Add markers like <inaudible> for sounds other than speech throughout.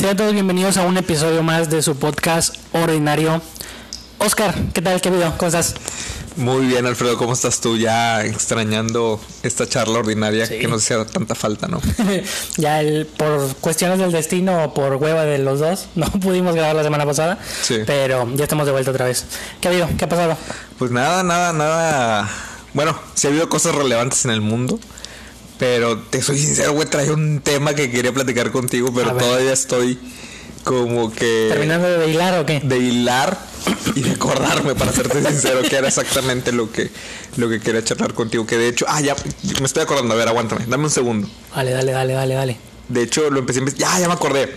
Sean todos bienvenidos a un episodio más de su podcast ordinario. Oscar, ¿qué tal? ¿Qué video? ¿Cómo estás? Muy bien, Alfredo, ¿cómo estás tú? Ya extrañando esta charla ordinaria Sí. que nos hacía tanta falta, ¿no? <laughs> ya el, por cuestiones del destino o por hueva de los dos, <laughs> no pudimos grabar la semana pasada, Sí. pero ya estamos de vuelta otra vez. ¿Qué ha habido? ¿Qué ha pasado? Pues nada, nada, nada. Bueno, sí ha habido cosas relevantes en el mundo, pero te soy sincero, güey, traía un tema que quería platicar contigo, pero todavía estoy como que ¿Terminando de hilar o qué? de hilar y de acordarme, para serte sincero, que era exactamente lo que, lo que quería charlar contigo. Que de hecho, ah, ya me estoy acordando, a ver, aguántame, dame un segundo. Dale, dale, dale, dale, dale. De hecho, lo empecé a Ya, ya me acordé.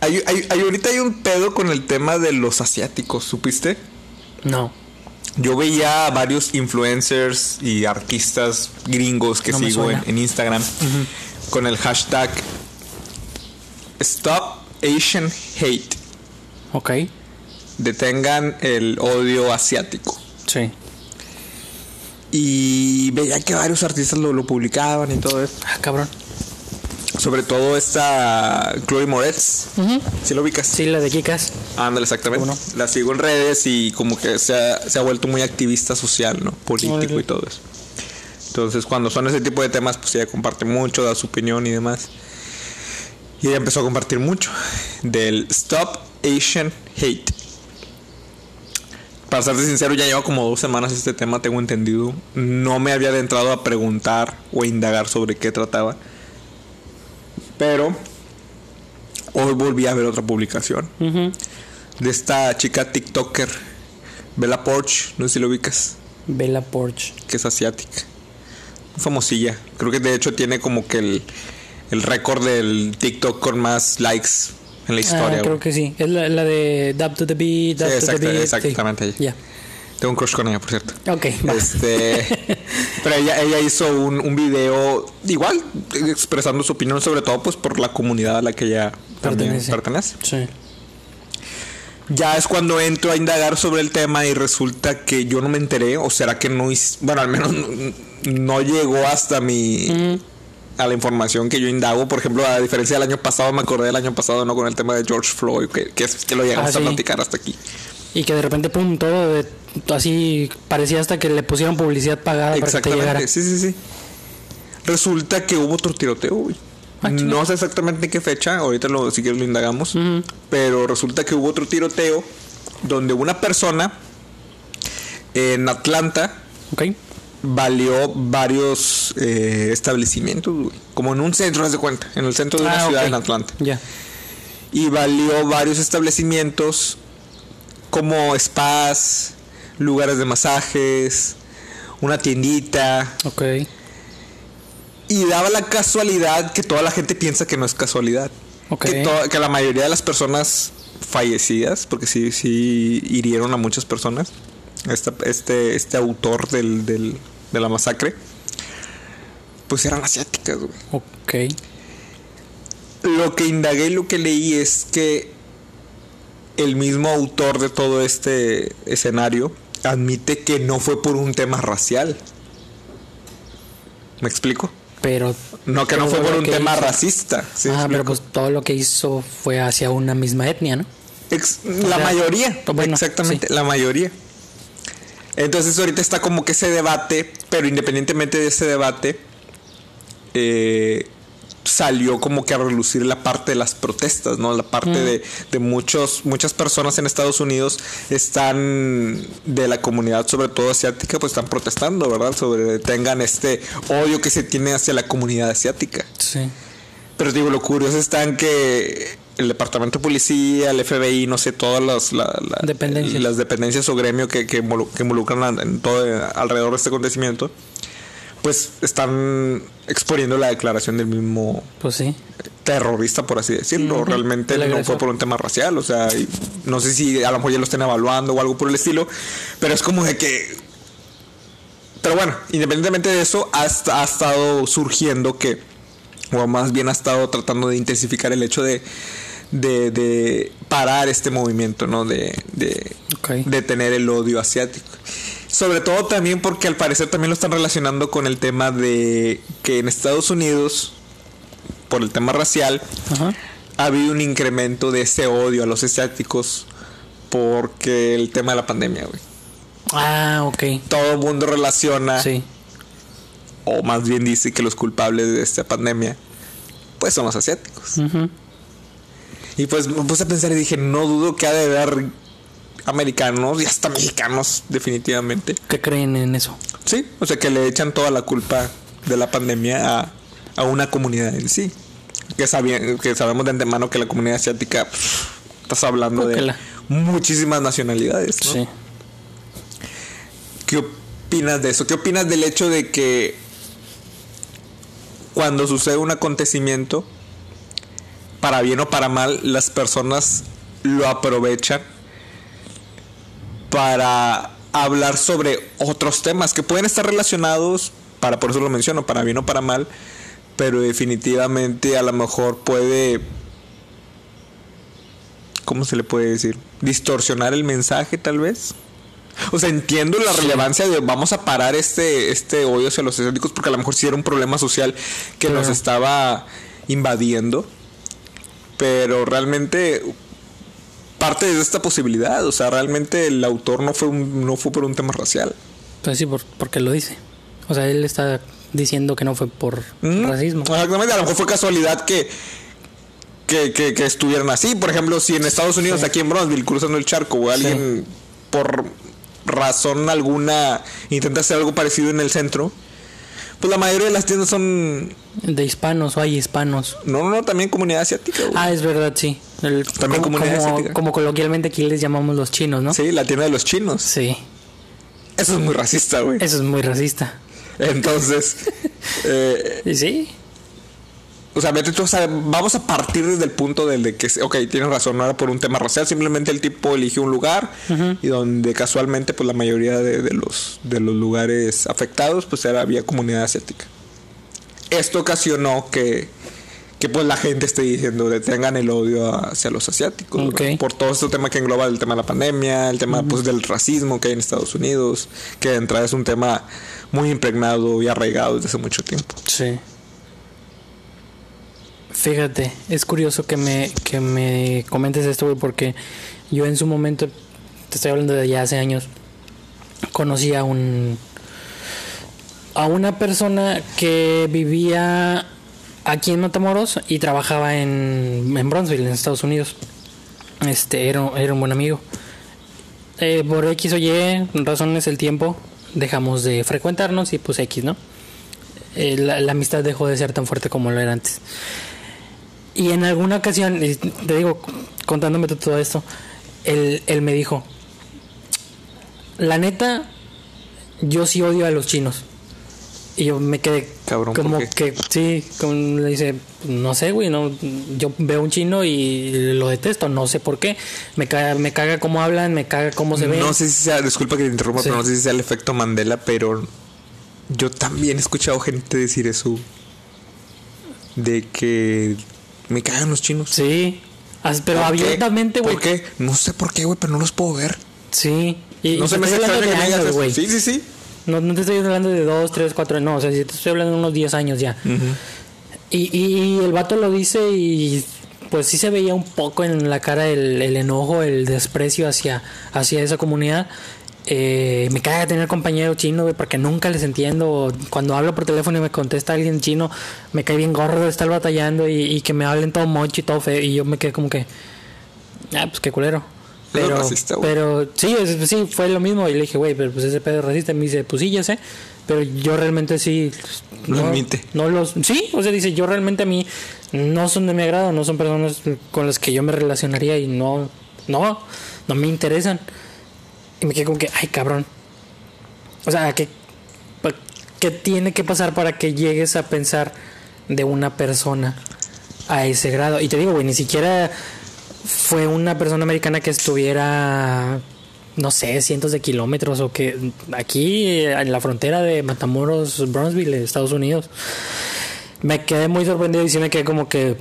Hay, hay- hay- ahorita hay un pedo con el tema de los asiáticos, ¿supiste? No. Yo veía a varios influencers y artistas gringos que No sigo en Instagram con el hashtag Stop Asian Hate. Ok. Detengan el odio asiático. Sí. Y veía que varios artistas lo, lo publicaban y todo eso. Ah, cabrón. Sobre todo esta Chloe Moretz. Ujú. ¿Sí lo ubicas? Sí, la de Kikas. Ándale, exactamente. ¿Cómo La sigo en redes y como que se ha, se ha vuelto muy activista social, ¿no? Político y todo eso. Entonces, cuando son ese tipo de temas, pues ella comparte mucho, da su opinión y demás. Y ella empezó a compartir mucho del Stop Asian Hate. Para serte sincero, ya lleva como dos semanas este tema, tengo entendido. No me había adentrado a preguntar o a indagar sobre qué trataba. Pero hoy volví a ver otra publicación de esta chica TikToker, Bella Porch, no sé si lo ubicas, Bella Porch. que es asiática. Famosilla. Creo que de hecho tiene como que el, el récord del TikTok con más likes en la historia. ah, creo que sí. Es la, la de Dab to the Beat, Dab Sí, to the Beat. exactamente. Ya. Tengo un crush con ella, por cierto. Ok. Este, pero ella, ella hizo un, un video igual expresando su opinión, sobre todo pues por la comunidad a la que ella Pertenece. pertenece. Sí. Ya es cuando entro a indagar sobre el tema y resulta que yo no me enteré, o será que no hice, bueno, al menos no, <laughs> no llegó hasta mi a la información que yo indago. Por ejemplo, a diferencia del año pasado, me acordé del año pasado, ¿no? Con el tema de George Floyd, que, que, es- que lo llegamos Ah, a sí. platicar hasta aquí. Y que de repente, pum, todo de- así parecía hasta que le pusieron publicidad pagada para que te llegara. Exactamente, sí, sí, sí. Resulta que hubo otro tiroteo, güey. Ah, no sé exactamente en qué fecha, ahorita lo, si quieres lo indagamos, pero resulta que hubo otro tiroteo donde una persona en Atlanta Ok. valió varios eh, establecimientos, güey. Como en un centro, haz de cuenta, en el centro de una Ah, ciudad ok. en Atlanta. Ya. Y valió varios establecimientos como spas, lugares de masajes, una tiendita. Ok. Y daba la casualidad que toda la gente piensa que no es casualidad. Ok. Que, la mayoría de las personas fallecidas, porque sí, sí hirieron a muchas personas, este, este autor del, del- de la masacre, pues eran asiáticas, güey. Ok. Lo que indagué y lo que leí es que el mismo autor de todo este escenario admite que no fue por un tema racial. ¿Me explico? Pero. No, que no fue por un tema hizo- racista. ¿sí ah, pero pues todo lo que hizo fue hacia una misma etnia, ¿no? Ex- la sea, mayoría, bueno, exactamente, la mayoría. Entonces ahorita está como que ese debate, pero independientemente de ese debate, eh, salió como que a relucir la parte de las protestas, ¿no? La parte de, de muchos, muchas personas en Estados Unidos están de la comunidad, sobre todo asiática, pues están protestando, ¿verdad? Sobre tengan este odio que se tiene hacia la comunidad asiática. Sí. Pero digo, lo curioso está en que el departamento de policía, el FBI, no sé, todas las, la- la- Dependencias. las dependencias o gremio que, que, involu- que involucran en todo alrededor de este acontecimiento, pues están exponiendo la declaración del mismo Pues sí. terrorista, por así decirlo. Realmente no fue por un tema racial, o sea, y no sé si a lo mejor ya lo estén evaluando o algo por el estilo, pero es como de que... Pero bueno, independientemente de eso, ha, ha estado surgiendo que, o más bien ha estado tratando de intensificar el hecho de, de, de parar este movimiento, ¿no? De, de, Ok. de tener el odio asiático. Sobre todo también porque al parecer también lo están relacionando con el tema de que en Estados Unidos por el tema racial, Ajá. ha habido un incremento de ese odio a los asiáticos porque el tema de la pandemia, güey. Ah, ok. Todo el mundo relaciona, Sí. o más bien dice que los culpables de esta pandemia, pues son los asiáticos. Y pues me puse a pensar y dije, no dudo que ha de haber americanos y hasta mexicanos, definitivamente. ¿Qué creen en eso? Sí, o sea que le echan toda la culpa de la pandemia a, a una comunidad en sí. Que, que sabemos de antemano que la comunidad asiática, pff, estás hablando de muchísimas nacionalidades, ¿no? Sí. ¿Qué opinas de eso? ¿Qué opinas del hecho de que cuando sucede un acontecimiento, para bien o para mal, las personas lo aprovechan para hablar sobre otros temas que pueden estar relacionados, para por eso lo menciono, para bien o para mal, pero definitivamente a lo mejor puede ¿cómo se le puede decir? distorsionar el mensaje tal vez. O sea, entiendo la relevancia de vamos a parar este, este odio hacia los asiáticos porque a lo mejor sí era un problema social que nos estaba invadiendo. Pero realmente parte de esta posibilidad. O sea, realmente el autor no fue, un- no fue por un tema racial. Pues sí, por, porque lo dice. O sea, él está diciendo que no fue por Mm, racismo. Exactamente, a lo mejor fue casualidad que, que, que, que estuvieran así. Por ejemplo, si en Estados Unidos, Sí. aquí en Bronzeville, cruzando el charco, o alguien por razón alguna intenta hacer algo parecido en el centro, pues la mayoría de las tiendas son. De hispanos o hay hispanos. No, no, no, también comunidad asiática. güey. Ah, es verdad, sí. El- También como, comunidad como, asiática. como coloquialmente aquí les llamamos los chinos, ¿no? Sí, la tienda de los chinos. Sí. Eso es muy racista, güey. Eso es muy racista. Entonces, <laughs> eh, Y sí. O sea, vete tú, o sea, vamos a partir desde el punto del de que, ok, tienes razón, no era por un tema racial, simplemente el tipo eligió un lugar y donde casualmente, pues la mayoría de, de los, de los lugares afectados, pues era, había comunidad asiática. Esto ocasionó que, que pues la gente esté diciendo, detengan el odio hacia los asiáticos, por todo este tema que engloba el tema de la pandemia, el tema pues del racismo que hay en Estados Unidos, que de entrada es un tema muy impregnado y arraigado desde hace mucho tiempo. Sí. Fíjate, es curioso que me, que me comentes esto, porque yo en su momento, te estoy hablando de ya hace años, conocí a un. a una persona que vivía aquí en Matamoros y trabajaba en, en Bronzeville, en Estados Unidos. Este, era, era un buen amigo. Eh, por X o Y, razones el tiempo, dejamos de frecuentarnos y pues X, ¿no? eh, la amistad dejó de ser tan fuerte como lo era antes. Y en alguna ocasión, y te digo, contándome todo esto, él, él me dijo, la neta, yo sí odio a los chinos. Y yo me quedé Cabrón, ¿por como que, sí, como le dice, no sé, güey, no, yo veo un chino y lo detesto, no sé por qué. Me caga, me caga cómo hablan, me caga cómo se ven. No sé si sea, disculpa que te interrumpa, Sí. pero no sé si sea el efecto Mandela, pero yo también he escuchado gente decir eso. De que me cagan los chinos. Sí, pero abiertamente, güey. ¿Por qué? No sé por qué, güey, pero no los puedo ver. Sí. Y, no y se me hace extraño que me digas güey. Sí, sí, sí. No, no te estoy hablando de dos, tres, cuatro, no, o sea, si te estoy hablando de unos 10 años ya. y, y el vato lo dice y pues sí se veía un poco en la cara el, el enojo, el desprecio hacia, hacia esa comunidad. Eh, me caga tener compañero chino, güey, porque nunca les entiendo. Cuando hablo por teléfono y me contesta alguien chino, me cae bien gorro de estar batallando y, y que me hablen todo mocho y todo feo. Y yo me quedé como que, ah, pues qué culero. Es Pero, racista, pero sí, es- sí, fue lo mismo. Y le dije, güey, pero pues ese pedo es racista. Y me dice, pues sí, ya sé. Pero yo realmente sí. Lo admite. No los. Sí, o sea, dice, yo realmente a mí no son de mi agrado. No son personas con las que yo me relacionaría y no. No, no me interesan. Me quedé como que, ay, cabrón. O sea, ¿qué, ¿qué tiene que pasar para que llegues a pensar de una persona a ese grado? Y te digo, güey, ni siquiera fue una persona americana que estuviera, no sé, cientos de kilómetros o que aquí en la frontera de Matamoros, Bronzeville, Estados Unidos. Me quedé muy sorprendido y sí me quedé como que,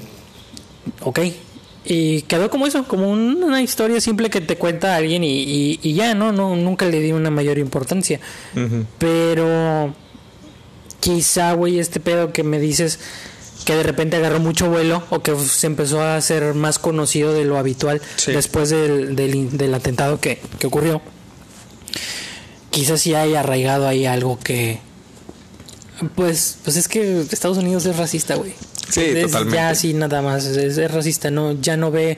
ok. Y quedó como eso, como un- una historia simple que te cuenta alguien y, y- y ya, ¿no? no Nunca le di una mayor importancia. Pero quizá, güey, este pedo que me dices que de repente agarró mucho vuelo o que se empezó a hacer más conocido de lo habitual Sí. después del, del, del atentado que, que ocurrió. Quizás sí haya arraigado ahí algo que... Pues, pues es que Estados Unidos es racista, güey. Sí, Es totalmente. Ya así nada más, es, es racista, no, ya no ve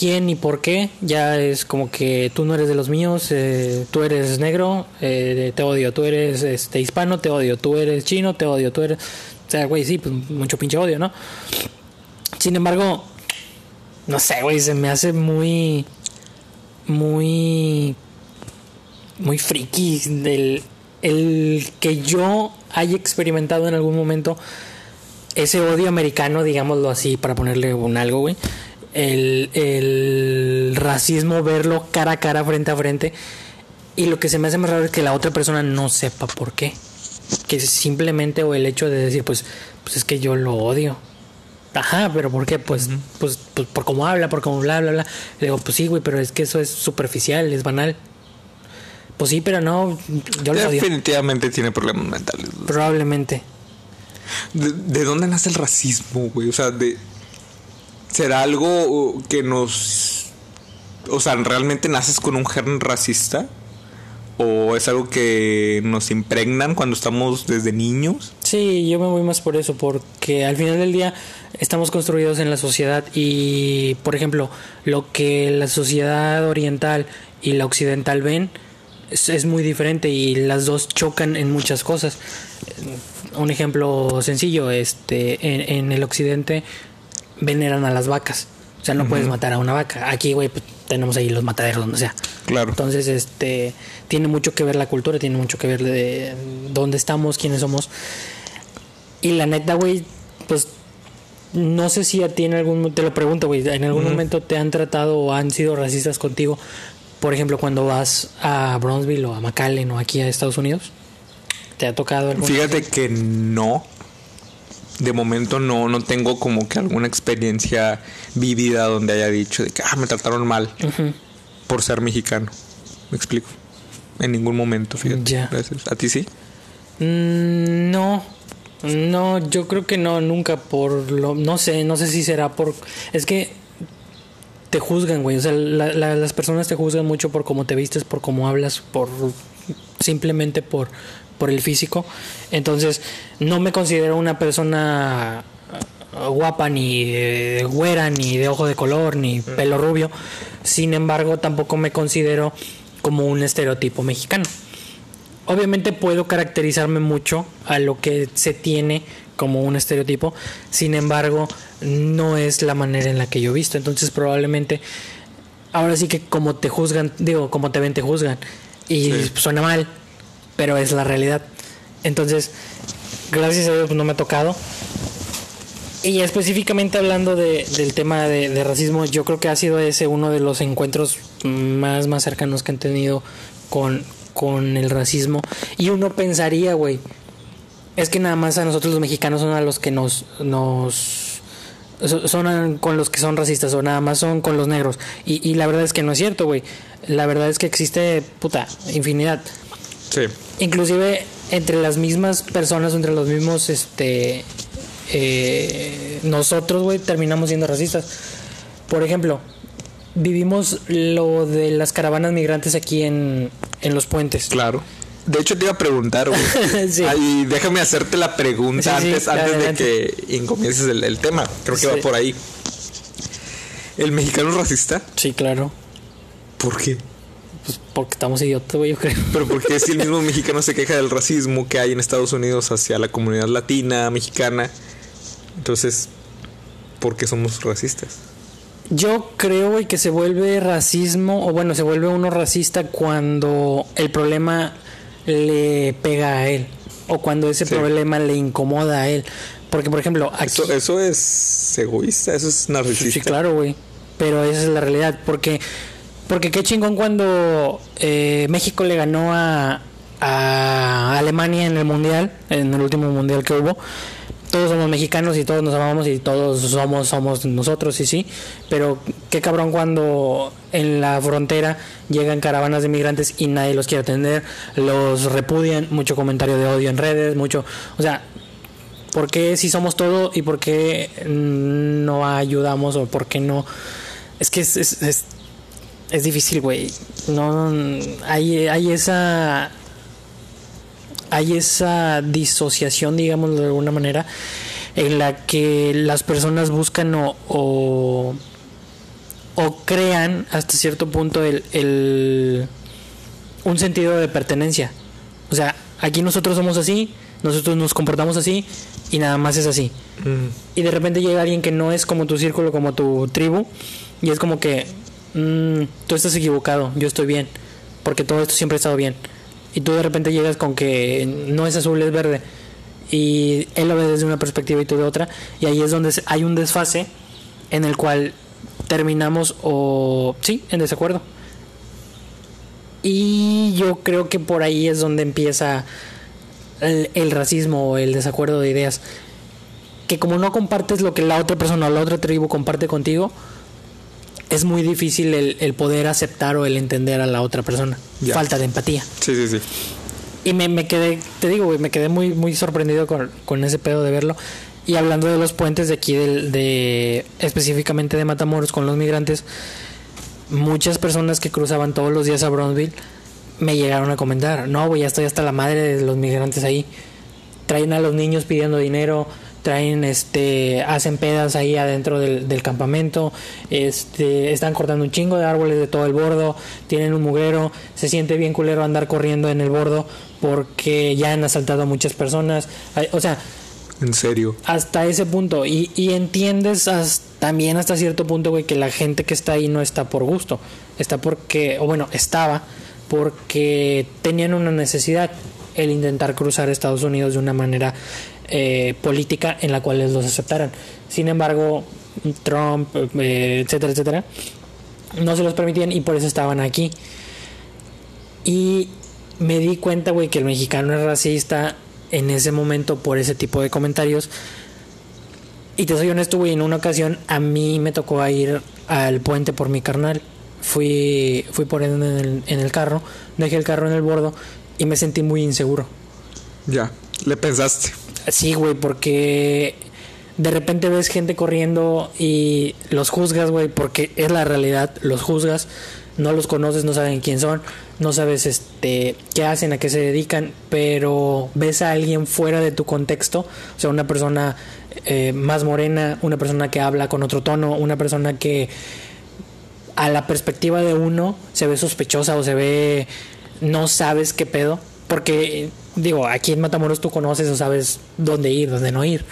quién ni por qué, ya es como que tú no eres de los míos, eh, tú eres negro, eh, te odio, tú eres este hispano, te odio, tú eres chino, te odio, tú eres... O sea, güey, sí, pues mucho pinche odio, ¿no? Sin embargo, no sé, güey, se me hace muy... Muy... Muy friki del... El que yo haya experimentado en algún momento ese odio americano, digámoslo así, para ponerle un algo, güey. El, el racismo, verlo cara a cara, frente a frente. Y lo que se me hace más raro es que la otra persona no sepa por qué. Que simplemente, o el hecho de decir, pues, pues es que yo lo odio. Ajá, pero ¿por qué? Pues, pues, pues por cómo habla, por cómo bla, bla, bla. Le digo, pues sí, güey, pero es que eso es superficial, es banal. Pues sí, pero no, yo lo odio. Definitivamente tiene problemas mentales. Probablemente. ¿De, de dónde nace el racismo, güey? O sea, de será algo que nos o sea, realmente naces con un germen racista o es algo que nos impregnan cuando estamos desde niños? Sí, yo me voy más por eso, porque al final del día estamos construidos en la sociedad y, por ejemplo, lo que la sociedad oriental y la occidental ven es, es muy diferente y las dos chocan en muchas cosas. Un ejemplo sencillo, este, en, en el occidente veneran a las vacas. O sea, no puedes matar a una vaca. Aquí, güey, pues, tenemos ahí los mataderos donde sea. Claro. Entonces, este, tiene mucho que ver la cultura, tiene mucho que ver de dónde estamos, quiénes somos. Y la neta, güey, pues no sé si a ti en algún te lo pregunto, güey, en algún momento te han tratado o han sido racistas contigo, por ejemplo, cuando vas a Bronzeville o a McAllen o aquí a Estados Unidos. ¿Te ha tocado algún Fíjate que no. De momento no, no tengo como que alguna experiencia vivida donde haya dicho de que ah, me trataron mal por ser mexicano. Me explico. En ningún momento, fíjate. Ya. Gracias. ¿A ti sí? Mm, no, no, yo creo que no, nunca por lo, no sé, no sé si será por, es que te juzgan, güey, o sea, la- la- las personas te juzgan mucho por cómo te vistes, por cómo hablas, por simplemente por, por el físico, entonces no me considero una persona eh, guapa ni de güera ni de ojo de color ni pelo rubio, sin embargo tampoco me considero como un estereotipo mexicano. Obviamente puedo caracterizarme mucho a lo que se tiene como un estereotipo, sin embargo, no es la manera en la que yo he visto, entonces probablemente ahora sí que como te juzgan, digo, como te ven te juzgan. Y Sí. suena mal, pero es la realidad. Entonces, gracias a Dios pues, no me ha tocado. Y específicamente hablando de- del tema de, racismo, yo creo que ha sido ese uno de los encuentros más, más cercanos que han tenido con, con el racismo. Y uno pensaría, güey, es que nada más a nosotros los mexicanos son a los que nos... nos so- son con los que son racistas o nada más son con los negros. Y, y la verdad es que no es cierto, güey. La verdad es que existe, puta, infinidad Sí. Inclusive entre las mismas personas, entre los mismos, este, eh, nosotros, güey, terminamos siendo racistas. Por ejemplo, vivimos lo de las caravanas migrantes aquí en, en los puentes. Claro. De hecho, te iba a preguntar, güey. <laughs> Sí. Ah, y déjame hacerte la pregunta Sí, sí, antes, antes de que comiences el, el tema. Creo que va por ahí. ¿El mexicano es racista? Sí, claro. ¿Por qué? Pues porque estamos idiotas, güey, yo creo. Pero porque si el mismo <laughs> mexicano se queja del racismo que hay en Estados Unidos hacia la comunidad latina, mexicana, entonces, ¿por qué somos racistas? Yo creo, güey, que se vuelve racismo, o bueno, se vuelve uno racista cuando el problema le pega a él, o cuando ese Sí. problema le incomoda a él. Porque, por ejemplo, aquí... Eso, eso es egoísta, eso es narcisista. Sí, claro, güey. Pero esa es la realidad. Porque, porque qué chingón cuando eh, México le ganó a, Alemania en el mundial, en el último mundial que hubo. Todos somos mexicanos y todos nos amamos y todos somos somos nosotros y sí. Pero qué cabrón cuando en la frontera llegan caravanas de migrantes y nadie los quiere atender, los repudian, mucho comentario de odio en redes, mucho, o sea, ¿Por qué si somos todo y por qué no ayudamos o por qué no? Es que es, es, es, es difícil, güey. No, hay, hay esa... Hay esa disociación, digamos de alguna manera, en la que las personas buscan o, o, o crean hasta cierto punto el, el, un sentido de pertenencia. O sea, aquí nosotros somos así, nosotros nos comportamos así y nada más es así. Mm. Y de repente llega alguien que no es como tu círculo, como tu tribu, y es como que mm, tú estás equivocado, yo estoy bien, porque todo esto siempre ha estado bien. Y tú de repente llegas con que no es azul, es verde. Y él lo ve desde una perspectiva y tú de otra. Y ahí es donde hay un desfase en el cual terminamos o sí, en desacuerdo. Y yo creo que por ahí es donde empieza el, el racismo o el desacuerdo de ideas. Que como no compartes lo que la otra persona o la otra tribu comparte contigo, es muy difícil el, el poder aceptar o el entender a la otra persona. Falta de empatía. Sí, sí, sí. Y me, me quedé, te digo, güey, me quedé muy, muy sorprendido con, con ese pedo de verlo. Y hablando de los puentes de aquí, del, de específicamente de Matamoros con los migrantes, muchas personas que cruzaban todos los días a Brownsville me llegaron a comentar, no, güey, ya estoy hasta la madre de los migrantes ahí. Traen a los niños pidiendo dinero, traen, este, hacen pedas ahí adentro del, del campamento, este, están cortando un chingo de árboles de todo el bordo, tienen un mugrero, se siente bien culero andar corriendo en el bordo porque ya han asaltado a muchas personas, o sea, En serio. hasta ese punto. Y, y entiendes también hasta cierto punto, güey, que la gente que está ahí no está por gusto. Está porque, o bueno, estaba porque tenían una necesidad, el intentar cruzar Estados Unidos de una manera eh, política en la cual los aceptaran. Sin embargo, Trump, eh, etcétera, etcétera, no se los permitían y por eso estaban aquí. Y me di cuenta, güey, que el mexicano es racista en ese momento por ese tipo de comentarios. Y te soy honesto, güey, en una ocasión a mí me tocó ir al puente por mi carnal. Fui, fui por él en el, en el carro, dejé el carro en el bordo y me sentí muy inseguro. Ya. Le pensaste. Sí, güey, porque de repente ves gente corriendo y los juzgas, güey, porque es la realidad, los juzgas, no los conoces, no saben quién son, no sabes este qué hacen, a qué se dedican, pero ves a alguien fuera de tu contexto, o sea, una persona eh, más morena, una persona que habla con otro tono, una persona que a la perspectiva de uno se ve sospechosa o se ve no sabes qué pedo porque digo aquí en Matamoros tú conoces o sabes dónde ir dónde no ir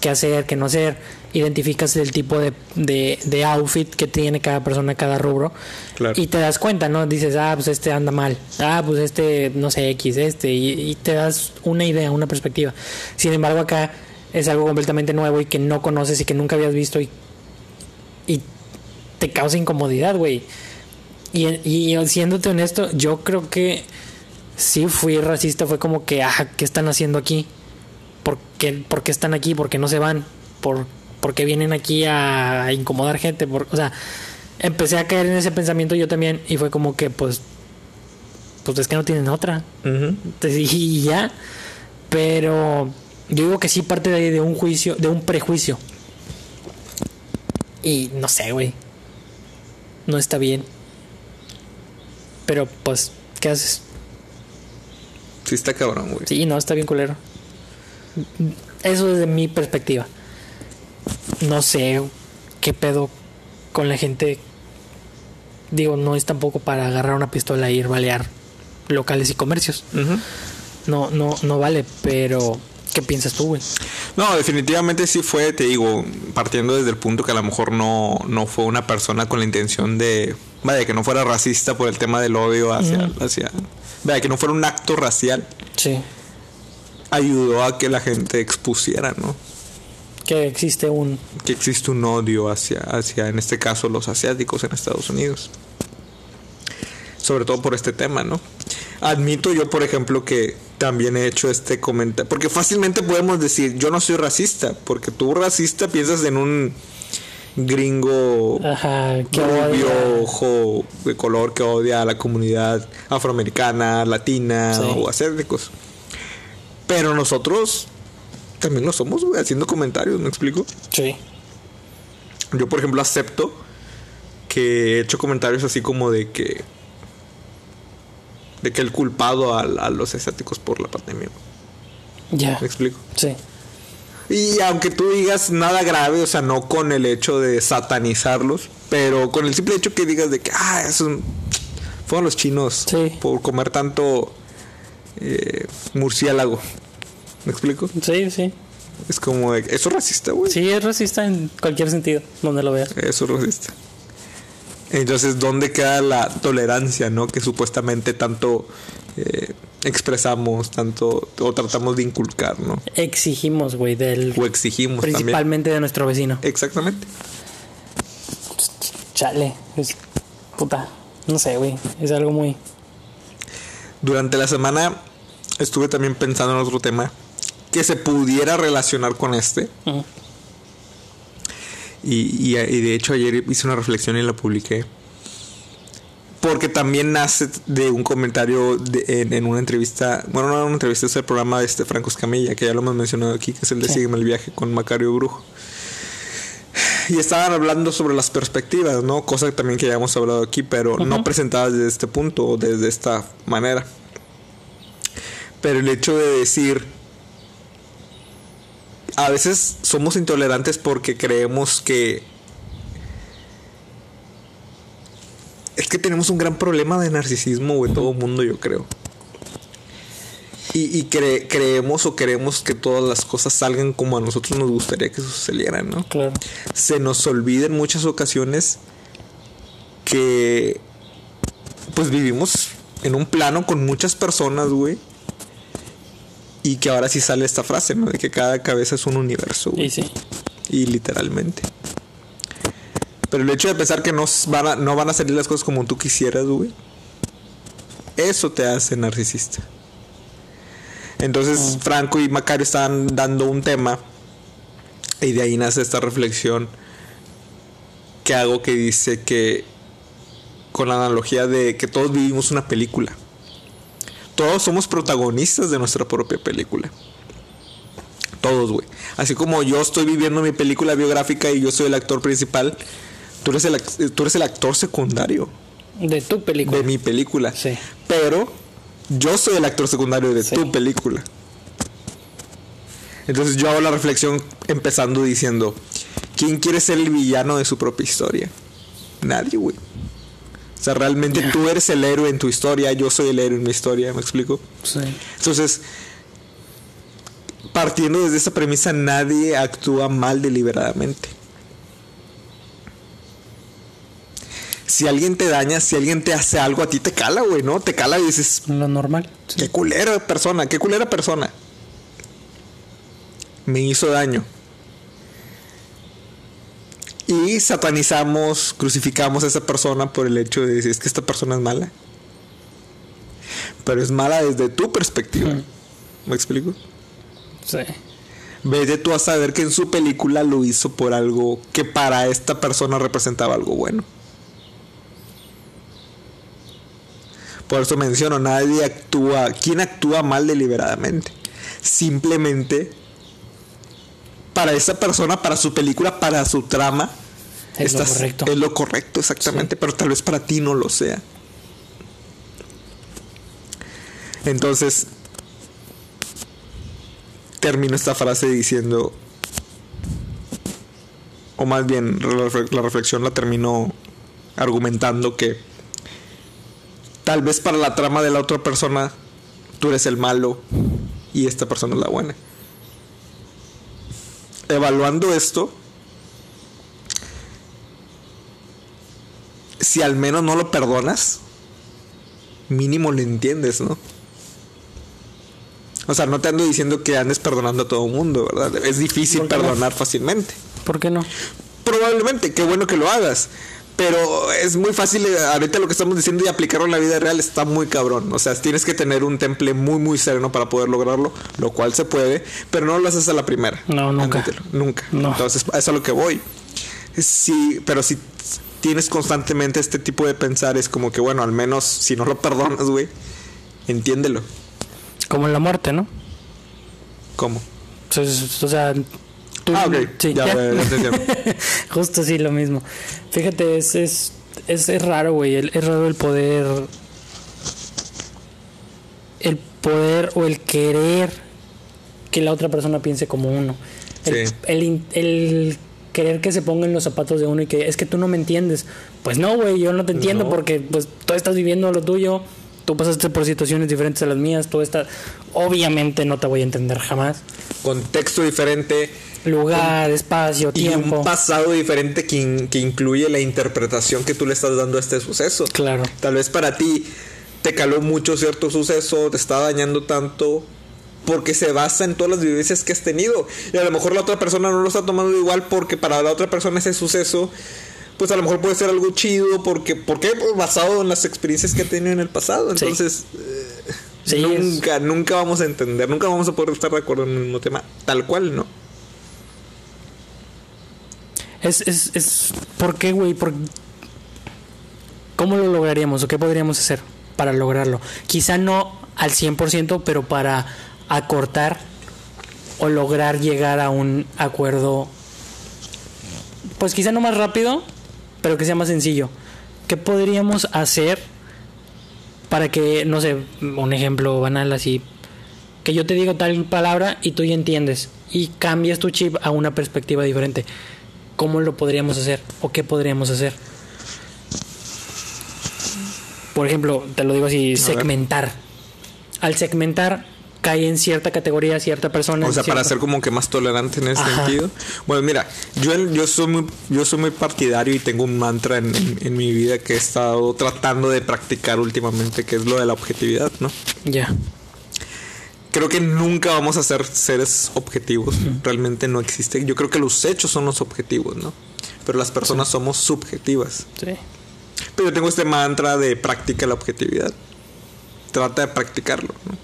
qué hacer qué no hacer identificas el tipo de, de, de outfit que tiene cada persona cada rubro Claro. y te das cuenta no dices ah pues este anda mal ah pues este no sé x este y, y te das una idea una perspectiva sin embargo acá es algo completamente nuevo y que no conoces y que nunca habías visto y y te causa incomodidad, güey. Y, y siéndote honesto, yo creo que sí fui racista, fue como que, ah, ¿qué están haciendo aquí? ¿Por qué, por qué están aquí? ¿Por qué no se van? ¿Por, por qué vienen aquí a, incomodar gente? Por, o sea, empecé a caer en ese pensamiento yo también y fue como que, pues, pues es que no tienen otra. Entonces, y ya. Pero yo digo que sí parte de, ahí de un juicio, de un prejuicio. Y no sé, güey. No está bien. Pero pues, ¿qué haces? Sí está cabrón, güey. Sí, no, está bien culero. Eso desde mi perspectiva. No sé qué pedo con la gente. Digo, no es tampoco para agarrar una pistola e ir balear locales y comercios. No, no, no vale, pero ¿qué piensas tú, güey? No, definitivamente sí fue, te digo, partiendo desde el punto que a lo mejor no, no fue una persona con la intención de, vaya, que no fuera racista por el tema del odio hacia, vaya, que no fuera un acto racial, Sí. ayudó a que la gente expusiera, ¿no? Que existe un... Que existe un odio hacia, hacia, en este caso, los asiáticos en Estados Unidos. Sobre todo por este tema, ¿no? Admito yo, por ejemplo, que también he hecho este comentario. Porque fácilmente podemos decir, yo no soy racista. Porque tú racista piensas en un gringo Ajá, rubio, ojo de color que odia a la comunidad afroamericana, latina Sí. o asiáticos. Pero nosotros también lo somos, haciendo comentarios, ¿me explico? Sí. Yo, por ejemplo, acepto que he hecho comentarios así como de que. de que el culpado a, a los asiáticos por la pandemia. Ya. ¿Me explico? Sí. Y aunque tú digas nada grave, o sea, no con el hecho de satanizarlos, pero con el simple hecho que digas de que, ah, eso fueron los chinos Sí. por comer tanto eh, murciélago. ¿Me explico? Sí, sí. Es como, de, eso es racista, güey. Sí, es racista en cualquier sentido, donde lo veas. Eso es racista. Entonces, ¿dónde queda la tolerancia, no? Que supuestamente tanto eh, expresamos, tanto o tratamos de inculcar, ¿no? Exigimos, güey, del. O exigimos también. Principalmente de nuestro vecino. Exactamente. Chale. Es. Puta. No sé, güey. Es algo muy. Durante la semana estuve también pensando en otro tema que se pudiera relacionar con este. Y- y de hecho ayer hice una reflexión y la publiqué. Porque también nace de un comentario de- en, en una entrevista, bueno, no era una entrevista, es el programa de este Franco Escamilla, que ya lo hemos mencionado aquí, que es el de Sí. Sígueme el viaje con Macario Brujo. Y estaban hablando sobre las perspectivas, ¿no? Cosa también que ya hemos hablado aquí, pero no presentadas desde este punto o desde esta manera. Pero el hecho de decir, a veces somos intolerantes porque creemos que es que tenemos un gran problema de narcisismo, güey, todo el mundo, yo creo. Y, y cre- creemos o queremos que todas las cosas salgan como a nosotros nos gustaría que sucedieran, ¿no? Claro. Se nos olvida en muchas ocasiones que pues vivimos en un plano con muchas personas, güey. Y que ahora sí sale esta frase, ¿no? De que cada cabeza es un universo, güey. Y sí. Y literalmente. Pero el hecho de pensar que no van a, no van a salir las cosas como tú quisieras, güey. Eso te hace narcisista. Entonces Franco y Macario estaban dando un tema. Y de ahí nace esta reflexión que hago que dice que con la analogía de que todos vivimos una película. Todos somos protagonistas de nuestra propia película. Todos, güey. Así como yo estoy viviendo mi película biográfica y yo soy el actor principal, tú eres el, tú eres el actor secundario De tu película. de mi película. Sí. Pero yo soy el actor secundario de Sí. tu película. Entonces yo hago la reflexión empezando diciendo, ¿quién quiere ser el villano de su propia historia? Nadie, güey. O sea, realmente tú eres el héroe en tu historia, yo soy el héroe en mi historia, ¿me explico? Sí. Entonces, partiendo desde esa premisa, nadie actúa mal deliberadamente. Si alguien te daña, si alguien te hace algo, a ti te cala, güey, ¿no? Te cala y dices, Lo normal. Sí. qué culera persona, qué culera persona. Me hizo daño. Y satanizamos, crucificamos a esa persona por el hecho de decir, es que esta persona es mala. Pero es mala desde tu perspectiva. Mm. ¿Me explico? Sí. Vete tú a saber que en su película lo hizo por algo que para esta persona representaba algo bueno. Por eso menciono, nadie actúa, ¿quién actúa mal deliberadamente? Simplemente para esa persona, para su película, para su trama, Es lo correcto. Es lo correcto, exactamente, pero tal vez para ti no lo sea. Entonces, termino esta frase diciendo, o más bien la reflexión la termino argumentando que tal vez para la trama de la otra persona tú eres el malo y esta persona es la buena. Evaluando esto, si al menos no lo perdonas, mínimo lo entiendes, ¿no? O sea, no te ando diciendo que andes perdonando a todo el mundo, ¿verdad? Es difícil perdonar fácilmente. ¿Por qué no? Probablemente, qué bueno que lo hagas. Pero es muy fácil, eh, ahorita lo que estamos diciendo y aplicarlo en la vida real está muy cabrón. O sea, tienes que tener un temple muy, muy sereno para poder lograrlo, lo cual se puede, pero no lo haces a la primera. No, nunca. Admítelo, nunca. No. Entonces, eso es a lo que voy. Sí, pero si tienes constantemente este tipo de pensar, es como que, bueno, al menos si no lo perdonas, güey, entiéndelo. Como en la muerte, ¿no? ¿Cómo? Entonces, o sea, Ah, ok. sí. Ya, ya. <laughs> Justo sí, lo mismo. Fíjate, es, es, es, es raro, güey. Es raro el poder. El poder o el querer que la otra persona piense como uno. El, Sí. el, querer que se ponga en los zapatos de uno y que es que tú no me entiendes. Pues no, güey, yo no te entiendo No. porque pues tú estás viviendo lo tuyo. Tú pasaste por situaciones diferentes a las mías. Tú estás. Obviamente no te voy a entender jamás. Contexto diferente. Lugar, espacio, Y tiempo. un pasado diferente que, in- que incluye la interpretación que tú le estás dando a este suceso. Claro. Tal vez para ti te caló mucho cierto suceso, te está dañando tanto, porque se basa en todas las vivencias que has tenido. Y a lo mejor la otra persona no lo está tomando igual porque para la otra persona ese suceso, pues a lo mejor puede ser algo chido, porque, porque pues, basado en las experiencias que ha tenido en el pasado. Sí. Entonces, eh, Sí, es- nunca, nunca vamos a entender, nunca vamos a poder estar de acuerdo en el mismo tema, tal cual, ¿no? Es, es, es, ¿por qué, güey? ¿Por- ¿Cómo lo lograríamos o qué podríamos hacer para lograrlo? Quizá no al 100%, pero para acortar o lograr llegar a un acuerdo, pues quizá no más rápido, pero que sea más sencillo. ¿Qué podríamos hacer para que, no sé, un ejemplo banal así, que yo te digo tal palabra y tú ya entiendes y cambias tu chip a una perspectiva diferente? ¿Cómo lo podríamos hacer o qué podríamos hacer? Por ejemplo, te lo digo así, segmentar. Al segmentar cae en cierta categoría cierta persona. O sea, para ser como que más tolerante en ese Ajá. sentido. Bueno, mira, yo, yo soy muy, yo soy muy partidario y tengo un mantra en, en- en mi vida que he estado tratando de practicar últimamente, que es lo de la objetividad, ¿no? Ya. Creo que nunca vamos a ser seres objetivos. Realmente no existe. Yo creo que los hechos son los objetivos, ¿no? Pero las personas somos subjetivas. Sí. Pero yo tengo este mantra de practica la objetividad. Trata de practicarlo, ¿no?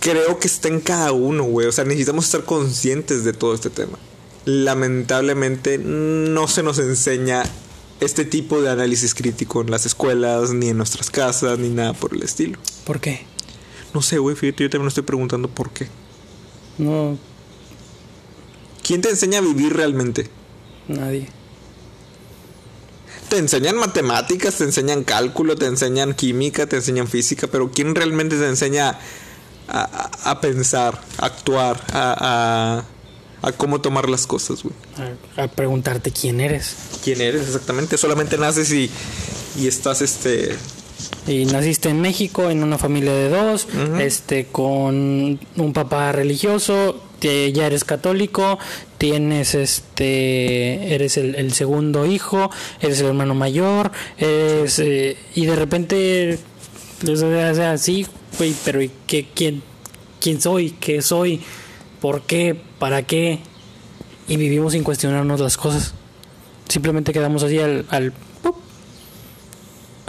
Creo que está en cada uno, güey. O sea, necesitamos estar conscientes de todo este tema. Lamentablemente no se nos enseña este tipo de análisis crítico en las escuelas, ni en nuestras casas, ni nada por el estilo. ¿Por qué? No sé, güey, fíjate, yo también me estoy preguntando por qué. No, ¿Quién te enseña a vivir realmente? nadie. Te enseñan matemáticas, te enseñan cálculo, te enseñan química, te enseñan física, pero ¿quién realmente te enseña a, a- a pensar, a actuar, a, a- a cómo tomar las cosas, güey? A, a preguntarte quién eres. ¿Quién eres exactamente? Solamente naces y, y estás este... Y naciste en México en una familia de dos, este, con un papá religioso, te- ya eres católico, tienes este, eres el, el segundo hijo, eres el hermano mayor, eres, eh, y de repente, o sea, sí, güey, pero ¿y qué, quién, quién soy? ¿Qué soy? ¿Por qué? ¿Para qué? Y vivimos sin cuestionarnos las cosas. Simplemente quedamos así al, al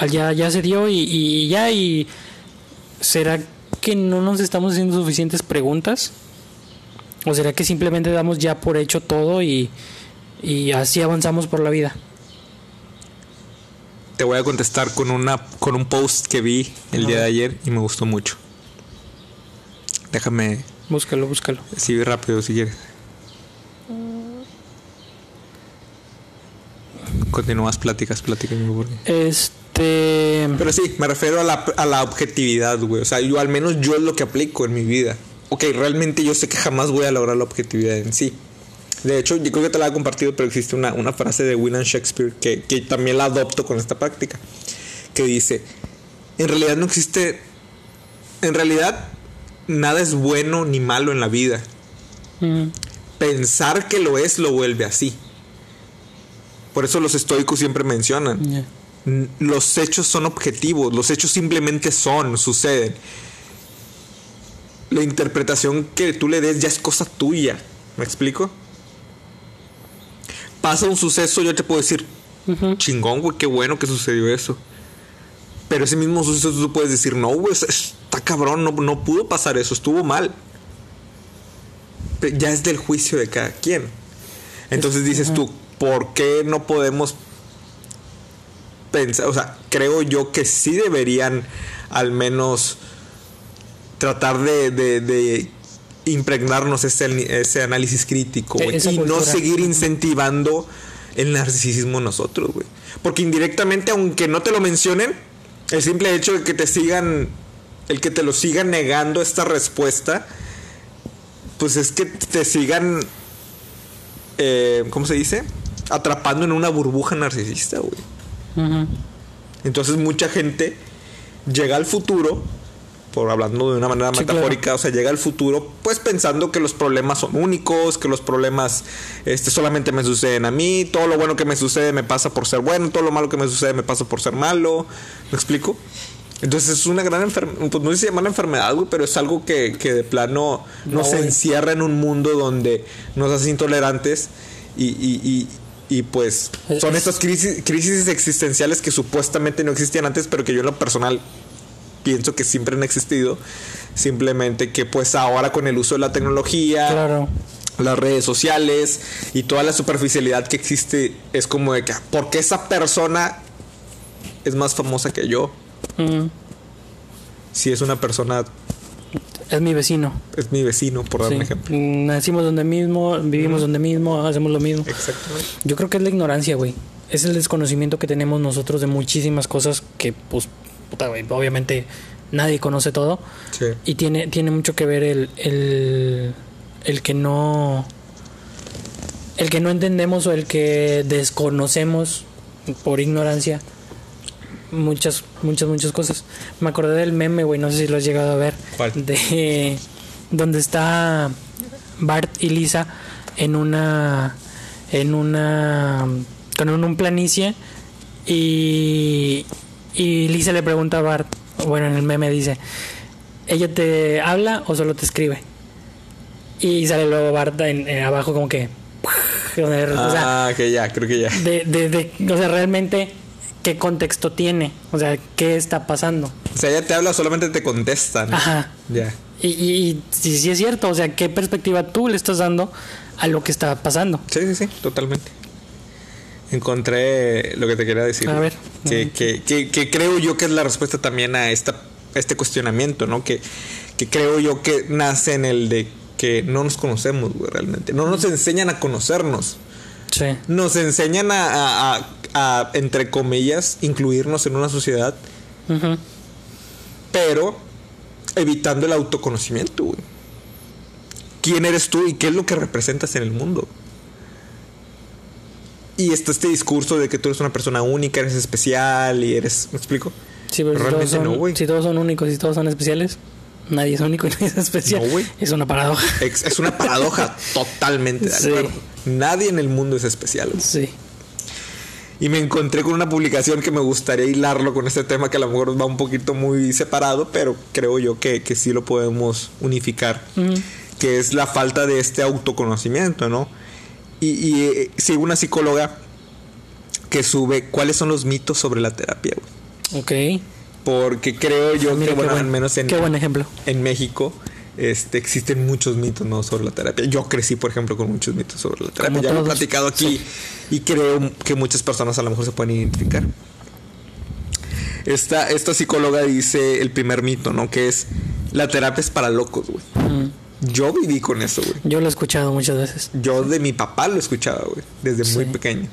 ya, ya se dio y, y ya y será que no nos estamos haciendo suficientes preguntas o será que simplemente damos ya por hecho todo y, y así avanzamos por la vida Te voy a contestar con, una, con un post que vi el día de ayer y me gustó mucho. Déjame búscalo búscalo decir rápido si quieres. Continúas pláticas, platícame por este Pero sí, me refiero a la, a la objetividad, güey. O sea, yo al menos yo es lo que aplico en mi vida. Ok, realmente yo sé que jamás voy a lograr la objetividad en sí. De hecho, yo creo que te la he compartido, pero existe una, una frase de William Shakespeare que, que también la adopto con esta práctica. Que dice, en realidad no existe... En realidad, nada es bueno ni malo en la vida. mm, Pensar que lo es lo vuelve así. Por eso los estoicos siempre mencionan. Los hechos son objetivos, los hechos simplemente son, suceden. La interpretación que tú le des ya es cosa tuya. ¿Me explico? Pasa un suceso, yo te puedo decir, chingón, güey, qué bueno que sucedió eso. Pero ese mismo suceso tú puedes decir, no, güey, es- está cabrón, no, no pudo pasar eso, estuvo mal. Ya es del juicio de cada quien. Entonces dices tú, ¿por qué no podemos pensar? O sea, creo yo que sí deberían al menos tratar de, de- de impregnarnos ese, ese análisis crítico, Esa y no seguir incentivando el narcisismo nosotros, güey. Porque indirectamente, aunque no te lo mencionen, el simple hecho de que te sigan, el que te lo sigan negando esta respuesta, pues es que te sigan, eh, ¿cómo se dice? Atrapando en una burbuja narcisista, güey. Entonces mucha gente llega al futuro, por hablando de una manera Sí, metafórica, o sea, llega al futuro pues pensando que los problemas son únicos, que los problemas este, solamente me suceden a mí, todo lo bueno que me sucede me pasa por ser bueno, todo lo malo que me sucede me pasa por ser malo. ¿Me explico? Entonces es una gran enfermedad, pues no sé si enfermedad, güey, pero es algo que, que de plano No, nos encierra en un mundo donde nos hace intolerantes y, y, y, y, pues Es- son es- estas crisis, crisis existenciales que supuestamente no existían antes, pero que yo en lo personal pienso que siempre han existido. Simplemente que pues ahora con el uso de la tecnología, Claro. las redes sociales y toda la superficialidad que existe es como de que porque esa persona es más famosa que yo. Ujú. Si es una persona, Es mi vecino. es mi vecino, por dar Sí. un ejemplo. Mm, Nacimos donde mismo, vivimos donde mismo, hacemos lo mismo. Exactamente. Yo creo que es la ignorancia, güey. Es el desconocimiento que tenemos nosotros de muchísimas cosas que, pues, puta, güey, obviamente nadie conoce todo. Sí. Y tiene, tiene mucho que ver el, el, el que no. El que no entendemos o el que desconocemos por ignorancia muchas, muchas, muchas cosas. Me acordé del meme, güey, no sé si lo has llegado a ver. ¿Cuál? De donde está Bart y Lisa en una. En una. Con un planicie. Y. Y Lisa le pregunta a Bart. Bueno, en el meme dice: ¿Ella te habla o solo te escribe? Y sale luego Bart en, en abajo, como que. <laughs> o sea, Ah, que ya, creo que ya. de, de, de- o sea, realmente, ¿qué contexto tiene? O sea, ¿qué está pasando? O sea, ella te habla, solamente te contestan. Ajá. Ya. Y, y, y sí, sí es cierto, o sea, ¿qué perspectiva tú le estás dando a lo que está pasando? Sí, sí, sí, totalmente. Encontré lo que te quería decir. A ver. Que, que, que, que creo yo que es la respuesta también a esta, este cuestionamiento, ¿no? Que, que creo yo que nace en el de que no nos conocemos, güey, realmente. No nos enseñan a conocernos. Sí. Nos enseñan a, a- a- a, entre comillas, incluirnos en una sociedad, Ujú. pero evitando el autoconocimiento, güey. ¿Quién eres tú y qué es lo que representas en el mundo? Y está este discurso de que tú eres una persona única, eres especial y eres... ¿Me explico? Sí, pero si todos, Realmente son, no, güey. si todos son únicos y todos son especiales, nadie es único y <laughs> nadie es especial. No, güey. es una paradoja. Es una paradoja <laughs> totalmente Sí. Nadie en el mundo es especial. Sí. Y me encontré con una publicación que me gustaría hilarlo con este tema que a lo mejor va un poquito muy separado, pero creo yo que, que sí lo podemos unificar. Que es la falta de este autoconocimiento, ¿no? Y, y eh, una psicóloga que sube cuáles son los mitos sobre la terapia, güey. Ok. Porque creo yo Mira, que, bueno, buen- al menos en, Qué buen ejemplo. en México este, existen muchos mitos ¿no? sobre la terapia. Yo crecí, por ejemplo, con muchos mitos sobre la terapia. Como ya lo he platicado aquí y creo que muchas personas a lo mejor se pueden identificar. Esta, esta psicóloga dice el primer mito, ¿no? Que es la terapia es para locos, güey. Yo viví con eso, güey. Yo lo he escuchado muchas veces. Yo de mi papá lo escuchaba, güey, desde muy pequeño.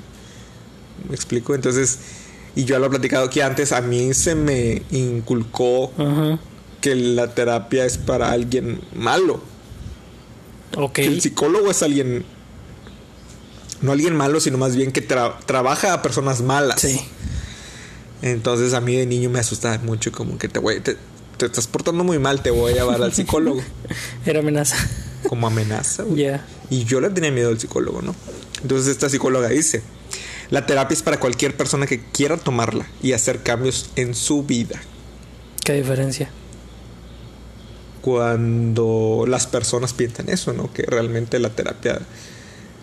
¿Me explico? Entonces, y yo lo he platicado aquí antes, a mí se me inculcó Ajá. que la terapia es para alguien malo. Ok. Que el psicólogo es alguien. No alguien malo, sino más bien que tra- trabaja a personas malas. Sí. Entonces a mí de niño me asustaba mucho, como que te voy, te, te estás portando muy mal, te voy a llevar al psicólogo. <laughs> Era amenaza. como amenaza. güey. Y yo le tenía miedo al psicólogo, ¿no? Entonces esta psicóloga dice, la terapia es para cualquier persona que quiera tomarla y hacer cambios en su vida. ¿Qué diferencia? Cuando las personas piensan eso, ¿no? Que realmente la terapia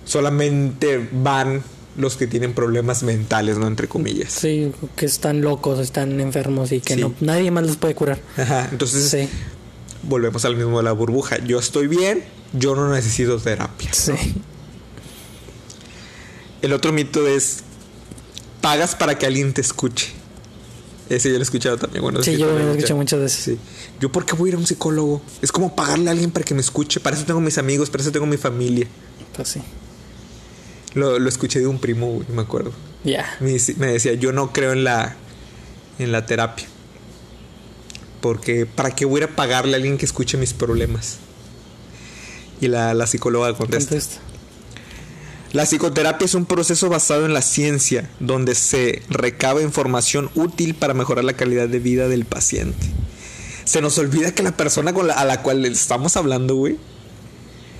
solamente van los que tienen problemas mentales, ¿no? Entre comillas. Sí, que están locos, están enfermos y que Sí. no, nadie más los puede curar. Ajá, entonces Sí. volvemos al mismo de la burbuja. Yo estoy bien, yo no necesito terapia. Sí. El otro mito es, pagas para que alguien te escuche. Ese yo lo he escuchado también. Bueno, Sí, yo también lo he he escuchado muchas veces. Sí. Yo, ¿por qué voy a ir a un psicólogo? Es como pagarle a alguien para que me escuche. Para eso tengo mis amigos, para eso tengo mi familia. Pues sí. Lo, lo escuché de un primo, güey, me acuerdo. Ya. Me, dice- me decía, yo no creo en la, en la terapia. Porque, ¿para qué voy a ir a pagarle a alguien que escuche mis problemas? Y la, la psicóloga contesta. Contesta. La psicoterapia es un proceso basado en la ciencia, donde se recaba información útil para mejorar la calidad de vida del paciente. Se nos olvida que la persona con la- a la cual le estamos hablando, güey,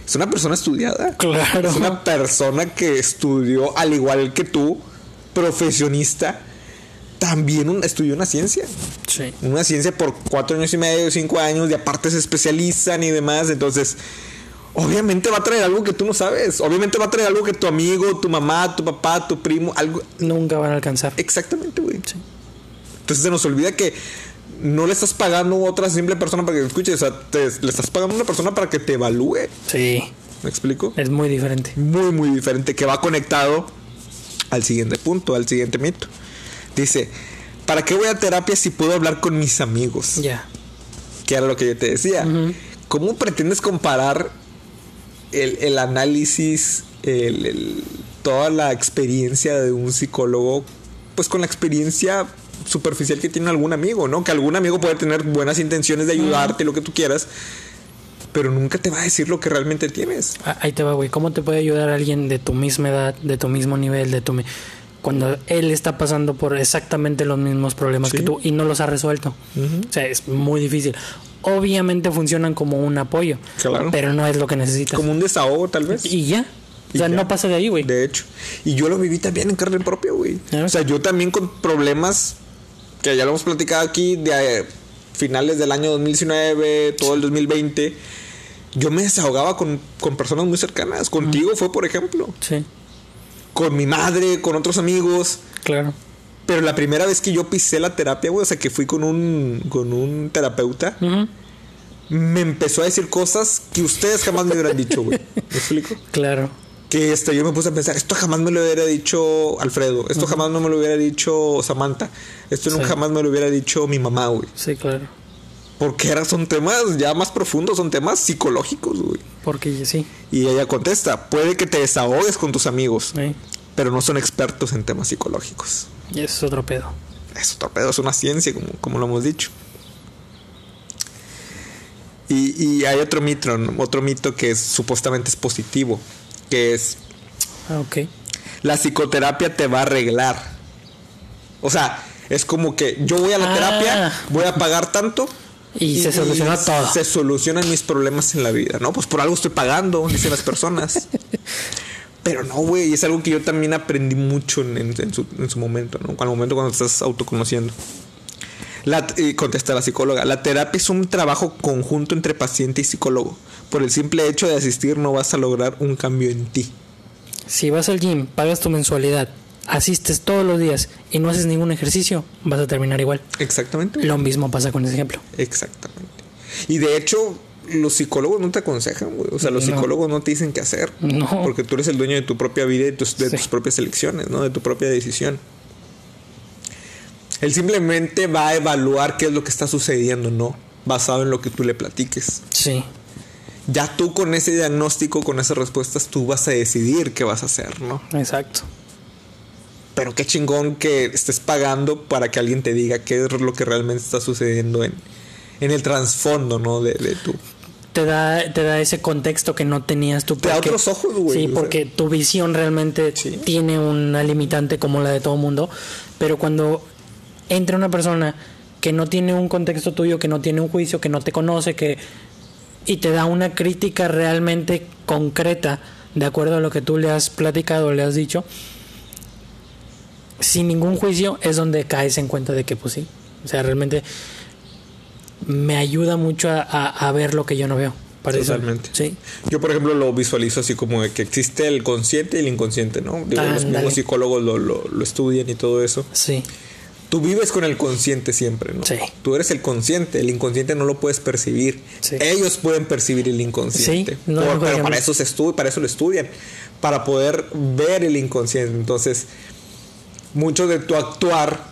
es una persona estudiada. Claro. Es una persona que estudió, al igual que tú, profesionista, también un- estudió una ciencia. Sí. Una ciencia por cuatro años y medio, cinco años, y aparte se especializan y demás. Entonces, obviamente va a traer algo que tú no sabes. Obviamente va a traer algo que tu amigo, tu mamá, tu papá, tu primo, algo. Nunca van a alcanzar. Exactamente, güey. Entonces se nos olvida que no le estás pagando a otra simple persona para que te escuche. O sea, te- le estás pagando a una persona para que te evalúe. Sí. ¿Me explico? Es muy diferente. muy muy diferente que va conectado al siguiente punto, al siguiente mito. Dice, ¿para qué voy a terapia si puedo hablar con mis amigos? Ya. Que era lo que yo te decía. ¿Cómo pretendes comparar el, el análisis, el- el- toda la experiencia de un psicólogo, pues con la experiencia superficial que tiene algún amigo, ¿no? Que algún amigo puede tener buenas intenciones de ayudarte, lo que tú quieras, pero nunca te va a decir lo que realmente tienes. Ah, Ahí te va, güey. ¿Cómo te puede ayudar alguien de tu misma edad, de tu mismo nivel, de tu cuando él está pasando por exactamente los mismos problemas Sí. que tú y no los ha resuelto? O sea, es muy difícil. Obviamente funcionan como un apoyo, Claro. pero no es lo que necesitas. Como un desahogo, tal vez. Y ya. O sea, ya. no pasa de ahí, güey. De hecho. Y yo lo viví también en carne propia, güey. O sea, yo también con problemas que ya lo hemos platicado aquí de eh, finales del año 2019, todo el 2020. Yo me desahogaba con, con personas muy cercanas. Contigo fue, por ejemplo. Sí, Con mi madre, con otros amigos. claro. Pero la primera vez que yo pisé la terapia, güey, o sea, que fui con un, con un terapeuta, me empezó a decir cosas que ustedes jamás me hubieran dicho, güey. ¿Me explico? Claro. Que este, yo me puse a pensar, esto jamás me lo hubiera dicho Alfredo, esto jamás no me lo hubiera dicho Samantha, esto nunca jamás me lo hubiera dicho mi mamá, güey. Sí, claro. Porque eran, son temas ya más profundos, son temas psicológicos, güey. Porque sí. Y ella contesta, puede que te desahogues con tus amigos, ¿eh? pero no son expertos en temas psicológicos. Y eso es otro pedo. Es otro pedo, es una ciencia, como, como lo hemos dicho. Y, y hay otro mito, otro mito que es, supuestamente es positivo, que es Ah, ok. la psicoterapia te va a arreglar. O sea, es como que yo voy a la Ah. terapia, voy a pagar tanto. Y se soluciona todo. Se solucionan mis problemas en la vida, ¿no? Pues por algo estoy pagando, dicen las personas. <laughs> Pero no, güey, es algo que yo también aprendí mucho en, en- en su, en su momento, ¿no? Al momento cuando estás autoconociendo. La, y contesta la psicóloga, la terapia es un trabajo conjunto entre paciente y psicólogo. Por el simple hecho de asistir no vas a lograr un cambio en ti. Si vas al gym, pagas tu mensualidad, asistes todos los días y no haces ningún ejercicio, vas a terminar igual. Exactamente. Lo mismo pasa con ese ejemplo. Exactamente. Y de hecho, los psicólogos no te aconsejan, güey. O sea, los No. psicólogos no te dicen qué hacer. No. Porque tú eres el dueño de tu propia vida y de tus, de Sí. tus propias elecciones, ¿no? De tu propia decisión. Él simplemente va a evaluar qué es lo que está sucediendo, ¿no? Basado en lo que tú le platiques. Sí, Ya tú con ese diagnóstico, con esas respuestas, tú vas a decidir qué vas a hacer, ¿no? exacto. Pero qué chingón que estés pagando para que alguien te diga qué es lo que realmente está sucediendo en, en el trasfondo, ¿no? De, de tu, Te da, te da ese contexto que no tenías tú. Te da otros ojos, güey, Sí, sea. porque tu visión realmente Sí. tiene una limitante como la de todo mundo. Pero cuando entra una persona que no tiene un contexto tuyo, que no tiene un juicio, que no te conoce, que y te da una crítica realmente concreta de acuerdo a lo que tú le has platicado, le has dicho, sin ningún juicio es donde caes en cuenta de que pues sí, o sea, realmente me ayuda mucho a, a- a ver lo que yo no veo. Para eso. Totalmente. Sí. Yo, por ejemplo, lo visualizo así como de que existe el consciente y el inconsciente, ¿no? Digo, los mismos psicólogos lo, lo- lo estudian y todo eso. Sí. Tú vives con el consciente siempre, ¿no? Sí. Tú eres el consciente, el inconsciente no lo puedes percibir. Sí. Ellos pueden percibir el inconsciente. Sí, no, Por- pero para eso se para eso lo estudian, para poder ver el inconsciente. Entonces, mucho de tu actuar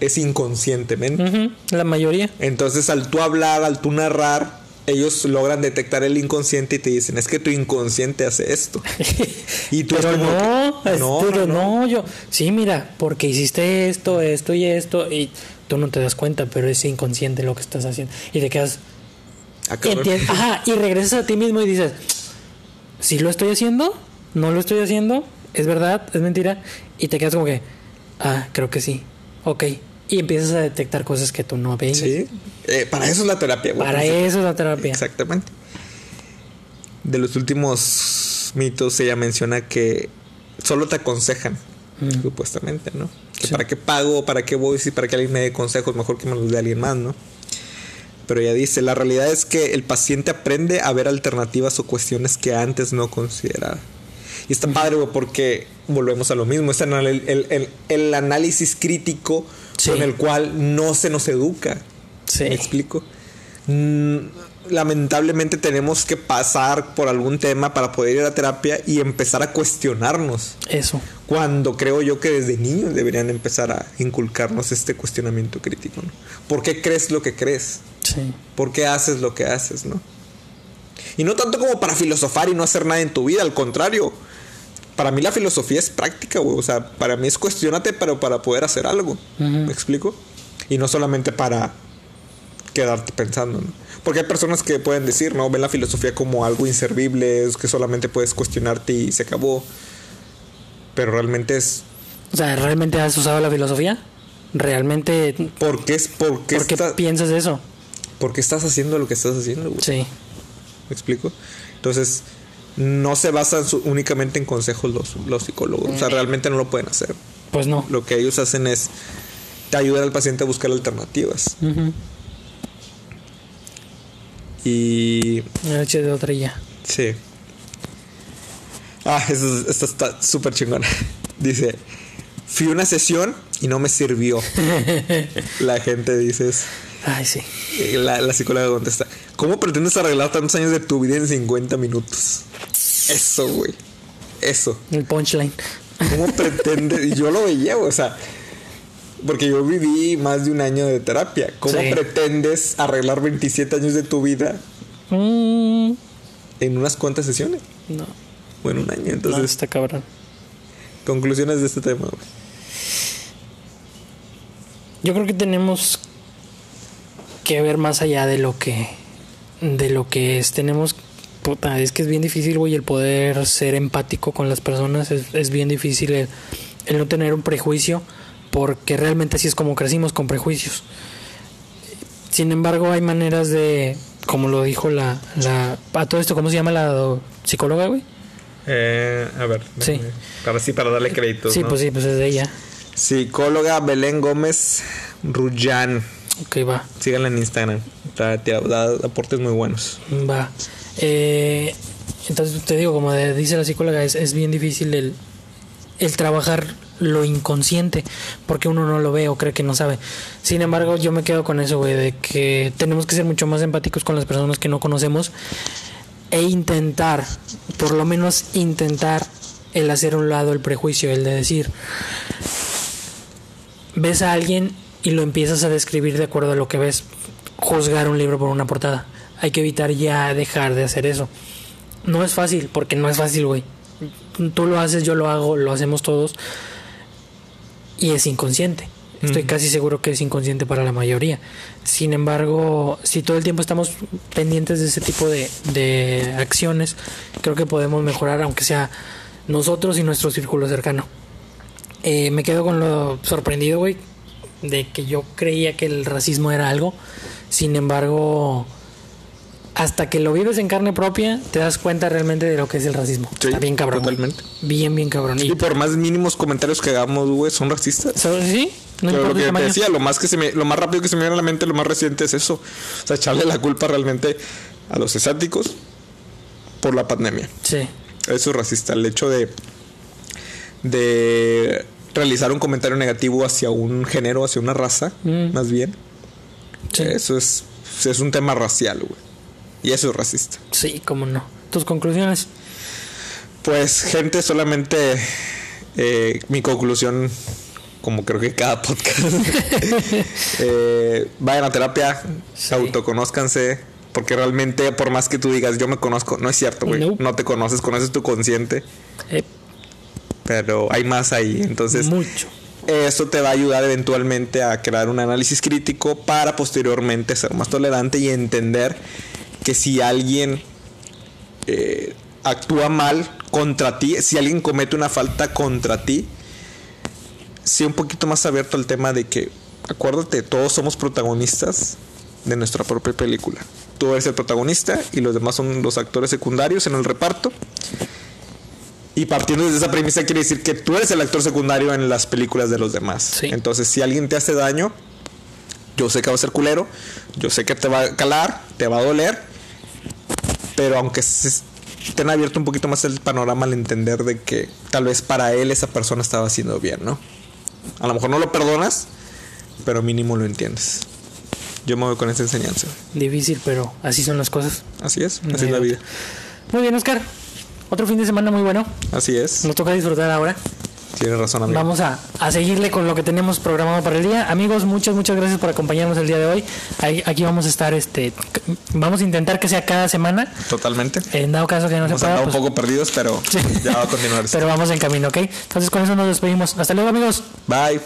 es inconscientemente. La mayoría. Entonces, al tú hablar, al tú narrar, ellos logran detectar el inconsciente y te dicen, es que tu inconsciente hace esto. <laughs> Y tú Pero como no, que, es- pero no, yo. Sí, mira, porque hiciste esto, esto y esto, y tú no te das cuenta, pero es inconsciente lo que estás haciendo. Y te quedas. Ah, entiendes- <laughs> Ajá, y regresas a ti mismo y dices: ¿Sí lo estoy haciendo? ¿No lo estoy haciendo? ¿Es verdad? ¿Es mentira? Y te quedas como que: Ah, creo que sí. Ok. Y empiezas a detectar cosas que tú no ves. Sí. Eh, para eso es la terapia, güey. Para eso es la terapia. Exactamente. De los últimos mitos, ella menciona que solo te aconsejan, Mm. supuestamente, ¿no? Que Sí. para qué pago, para qué voy, si para que alguien me dé consejos, mejor que me los dé alguien más, ¿no? Pero ella dice, la realidad es que el paciente aprende a ver alternativas o cuestiones que antes no consideraba. Y está padre, güey, porque volvemos a lo mismo, es el, el- el- el análisis crítico Sí. con el cual no se nos educa. Sí. ¿Me explico? Mm, lamentablemente tenemos que pasar por algún tema para poder ir a terapia y empezar a cuestionarnos. Eso. Cuando creo yo que desde niños deberían empezar a inculcarnos este cuestionamiento crítico. ¿no? ¿Por qué crees lo que crees? Sí. ¿Por qué haces lo que haces? ¿no? Y no tanto como para filosofar y no hacer nada en tu vida, al contrario. Para mí la filosofía es práctica, güey. O sea, para mí es cuestionate, pero para poder hacer algo. ¿Me explico? Y no solamente para quedarte pensando, ¿no? Porque hay personas que pueden decir, ¿no? Ven la filosofía como algo inservible, es que solamente puedes cuestionarte y se acabó. Pero realmente es. O sea, ¿realmente has usado la filosofía? ¿Realmente ¿Por qué, es, por qué, ¿Por qué está- piensas eso? por qué estás haciendo lo que estás haciendo, güey? Sí. ¿Me explico? Entonces, no se basan su- únicamente en consejos los, los psicólogos. O sea, realmente no lo pueden hacer. Pues no. Lo que ellos hacen es te ayudar al paciente a buscar alternativas. Y Noche de otra y ya. Sí. Ah, esta está súper chingona. <laughs> Dice, fui a una sesión y no me sirvió. <laughs> La gente dice, eso. Ay, sí. Eh, la, la psicóloga contesta, ¿cómo pretendes arreglar tantos años de tu vida en 50 minutos? Eso, güey. Eso. El punchline. ¿Cómo pretendes? Y yo lo veía, o sea, porque yo viví más de un año de terapia. ¿Cómo Sí. pretendes arreglar 27 años de tu vida Mm, en unas cuantas sesiones? no, O en un año. no, Entonces, está cabrón. conclusiones de este tema, güey. Yo creo que tenemos que ver más allá de lo que de lo que es. Tenemos puta, es que es bien difícil, güey, el poder ser empático con las personas, es, es bien difícil el, el no tener un prejuicio, porque realmente así es como crecimos con prejuicios. Sin embargo, hay maneras de, como lo dijo la, la a todo esto, ¿cómo se llama la do- psicóloga, güey? Eh, a ver. Sí. Para sí, para darle créditos. Sí, ¿no? pues sí, pues es de ella. Psicóloga Belén Gómez Rullán. Ok, va. Síganla en Instagram. Te- da aportes muy buenos. Va. Eh, entonces te digo, como dice la psicóloga, es, es bien difícil el, el trabajar lo inconsciente, porque uno no lo ve o cree que no sabe. Sin embargo, yo me quedo con eso, güey, de que tenemos que ser mucho más empáticos con las personas que no conocemos e intentar, por lo menos intentar el hacer a un lado el prejuicio, el de decir, ves a alguien y lo empiezas a describir de acuerdo a lo que ves, juzgar un libro por una portada. Hay que evitar ya dejar de hacer eso. No es fácil, porque no es fácil, güey. Tú lo haces, yo lo hago, lo hacemos todos. Y es inconsciente. Estoy casi seguro que es inconsciente para la mayoría. Sin embargo, si todo el tiempo estamos pendientes de ese tipo de, de acciones, creo que podemos mejorar, aunque sea nosotros y nuestro círculo cercano. Eh, me quedo con lo sorprendido, güey, de que yo creía que el racismo era algo. Sin embargo, hasta que lo vives en carne propia, te das cuenta realmente de lo que es el racismo. Sí, Está bien cabrón. totalmente. Bien, bien cabrón. Y, Y por más mínimos comentarios que hagamos, güey, son racistas. Sí, no Pero lo que te decía, lo más que se me, lo más rápido que se me viene a la mente, lo más reciente es eso. O sea, echarle la culpa realmente a los asiáticos por la pandemia. Sí, Eso es racista. El hecho de de realizar un comentario negativo hacia un género, hacia una raza, Mm. más bien. sí. Eso es es un tema racial, güey. Y eso es racista. Sí, cómo no. Tus conclusiones. Pues, gente, solamente eh, mi conclusión como creo que cada podcast. <laughs> Eh, vayan a terapia, Sí. autoconózcanse, porque realmente, por más que tú digas, yo me conozco, no es cierto, güey. Nope. No te conoces, conoces tu consciente, Eh, pero hay más ahí. Entonces, mucho. esto te va a ayudar eventualmente a crear un análisis crítico para posteriormente ser más tolerante y entender que si alguien eh, actúa mal contra ti, si alguien comete una falta contra ti, sea un poquito más abierto al tema de que, acuérdate, todos somos protagonistas de nuestra propia película. Tú eres el protagonista y los demás son los actores secundarios en el reparto. Y partiendo de esa premisa quiere decir que tú eres el actor secundario en las películas de los demás. Sí. Entonces, si alguien te hace daño, yo sé que va a ser culero, yo sé que te va a calar, te va a doler, pero aunque estén abierto un poquito más el panorama al entender de que tal vez para él esa persona estaba haciendo bien, ¿no? A lo mejor no lo perdonas, pero mínimo lo entiendes. Yo me voy con esa enseñanza. Difícil, pero así son las cosas. Así es, No así hay es la vida. Muy bien, Oscar. Otro fin de semana muy bueno. Así es. Nos toca disfrutar ahora. Tienes razón, amigo. Vamos a, a seguirle con lo que tenemos programado para el día. Amigos, muchas, muchas gracias por acompañarnos el día de hoy. Aquí vamos a estar, este, vamos a intentar que sea cada semana. Totalmente. En dado caso que no se Hemos pueda, andado un pues, poco perdidos, pero <laughs> ya va a continuar. pero vamos en camino, ¿ok? Entonces con eso nos despedimos. Hasta luego, amigos. Bye.